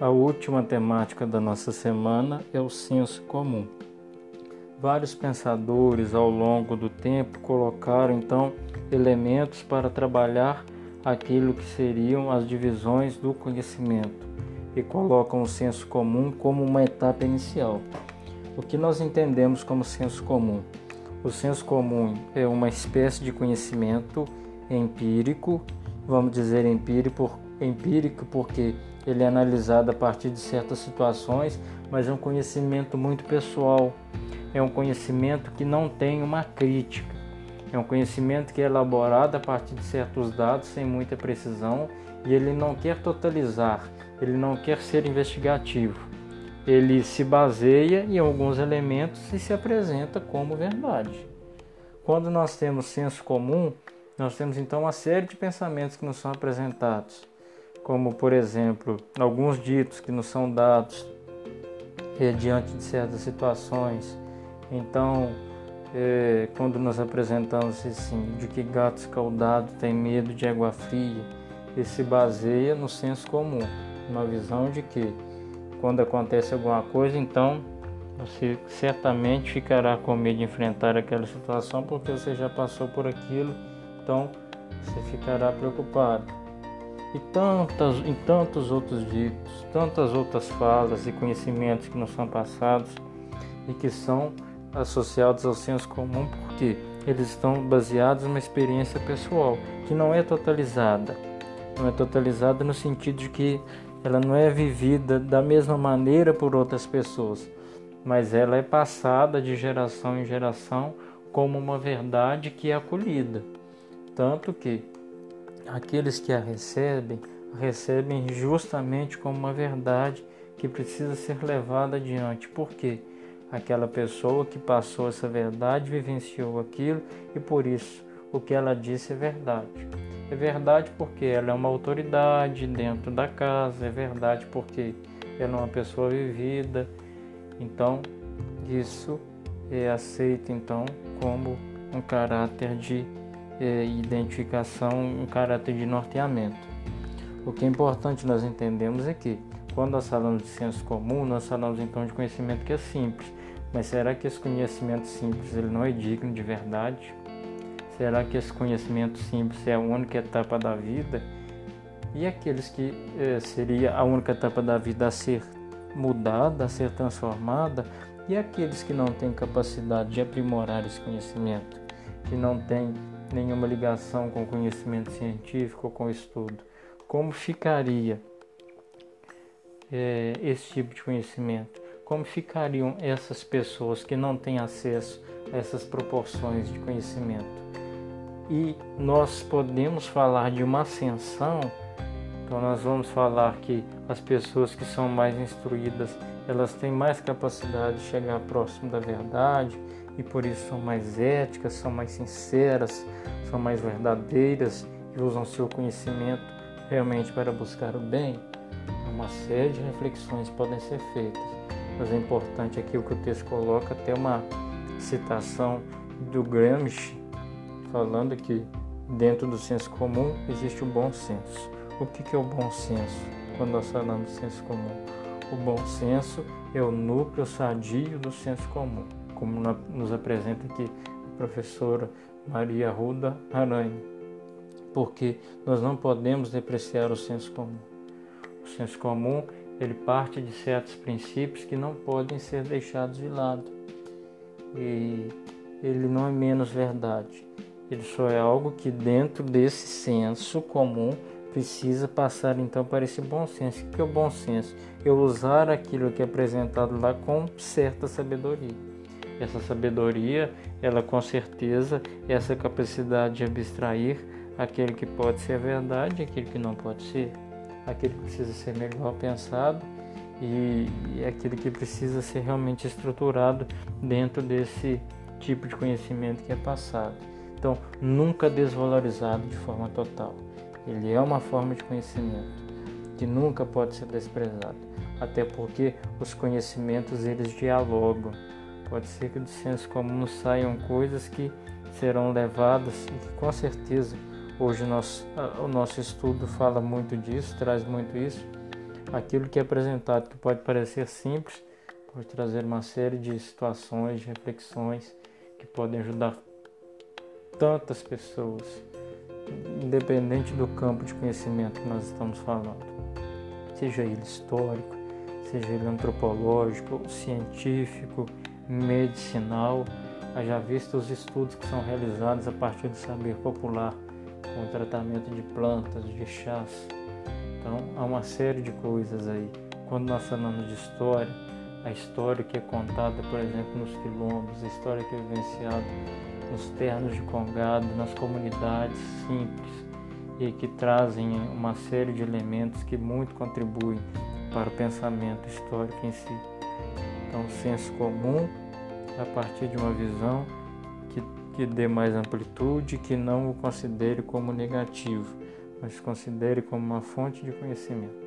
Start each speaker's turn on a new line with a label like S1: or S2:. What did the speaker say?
S1: A última temática da nossa semana é o senso comum. Vários pensadores ao longo do tempo colocaram então elementos para trabalhar aquilo que seriam as divisões do conhecimento e colocam o senso comum como uma etapa inicial. O que nós entendemos como senso comum? O senso comum é uma espécie de conhecimento empírico, vamos dizer empírico, empírico porque ele é analisado a partir de certas situações, mas é um conhecimento muito pessoal. É um conhecimento que não tem uma crítica. É um conhecimento que é elaborado a partir de certos dados sem muita precisão e ele não quer totalizar, ele não quer ser investigativo. Ele se baseia em alguns elementos e se apresenta como verdade. Quando nós temos senso comum, nós temos então uma série de pensamentos que nos são apresentados como por exemplo alguns ditos que nos são dados é, diante de certas situações. Então, é, quando nos apresentamos assim, de que gato escaldado tem medo de água fria, ele se baseia no senso comum, uma visão de que quando acontece alguma coisa, então você certamente ficará com medo de enfrentar aquela situação porque você já passou por aquilo, então você ficará preocupado e tantas, em tantos outros ditos, tantas outras falas e conhecimentos que nos são passados e que são associados ao senso comum porque eles estão baseados numa experiência pessoal que não é totalizada. Não é totalizada no sentido de que ela não é vivida da mesma maneira por outras pessoas, mas ela é passada de geração em geração como uma verdade que é acolhida. Tanto que aqueles que a recebem, recebem justamente como uma verdade que precisa ser levada adiante. Por quê? Aquela pessoa que passou essa verdade vivenciou aquilo e por isso o que ela disse é verdade. É verdade porque ela é uma autoridade dentro da casa, é verdade porque ela é uma pessoa vivida. Então, isso é aceito então como um caráter de é, identificação, um caráter de norteamento. O que é importante nós entendemos é que, quando nós falamos de senso comum, nós falamos então de conhecimento que é simples. Mas será que esse conhecimento simples ele não é digno de verdade? Será que esse conhecimento simples é a única etapa da vida? E aqueles que eh, seria a única etapa da vida a ser mudada, a ser transformada? E aqueles que não têm capacidade de aprimorar esse conhecimento, que não têm nenhuma ligação com conhecimento científico ou com estudo. Como ficaria é, esse tipo de conhecimento? Como ficariam essas pessoas que não têm acesso a essas proporções de conhecimento? E nós podemos falar de uma ascensão, então nós vamos falar que as pessoas que são mais instruídas, elas têm mais capacidade de chegar próximo da verdade, e por isso são mais éticas, são mais sinceras, são mais verdadeiras e usam seu conhecimento realmente para buscar o bem. Uma série de reflexões podem ser feitas, mas é importante aqui o que o texto coloca, até uma citação do Gramsci, falando que dentro do senso comum existe o bom senso. O que é o bom senso quando nós falamos de senso comum? O bom senso é o núcleo sadio do senso comum como nos apresenta aqui a professora Maria Ruda Aranha, porque nós não podemos depreciar o senso comum. O senso comum ele parte de certos princípios que não podem ser deixados de lado. E ele não é menos verdade. Ele só é algo que dentro desse senso comum precisa passar então para esse bom senso. O que é o bom senso? Eu usar aquilo que é apresentado lá com certa sabedoria essa sabedoria, ela com certeza, essa capacidade de abstrair aquele que pode ser verdade aquele que não pode ser, aquele que precisa ser melhor pensado e, e aquele que precisa ser realmente estruturado dentro desse tipo de conhecimento que é passado. Então, nunca desvalorizado de forma total. Ele é uma forma de conhecimento que nunca pode ser desprezado, até porque os conhecimentos eles dialogam. Pode ser que do senso comum saiam coisas que serão levadas e que com certeza hoje o nosso, o nosso estudo fala muito disso, traz muito isso, aquilo que é apresentado, que pode parecer simples, pode trazer uma série de situações, de reflexões que podem ajudar tantas pessoas, independente do campo de conhecimento que nós estamos falando, seja ele histórico, seja ele antropológico, científico, medicinal, haja visto os estudos que são realizados a partir do saber popular com o tratamento de plantas, de chás. Então, há uma série de coisas aí. Quando nós falamos de história, a história que é contada, por exemplo, nos quilombos, a história que é vivenciada nos ternos de congado, nas comunidades simples e que trazem uma série de elementos que muito contribuem para o pensamento histórico em si. Então, senso comum a partir de uma visão que, que dê mais amplitude, que não o considere como negativo, mas considere como uma fonte de conhecimento.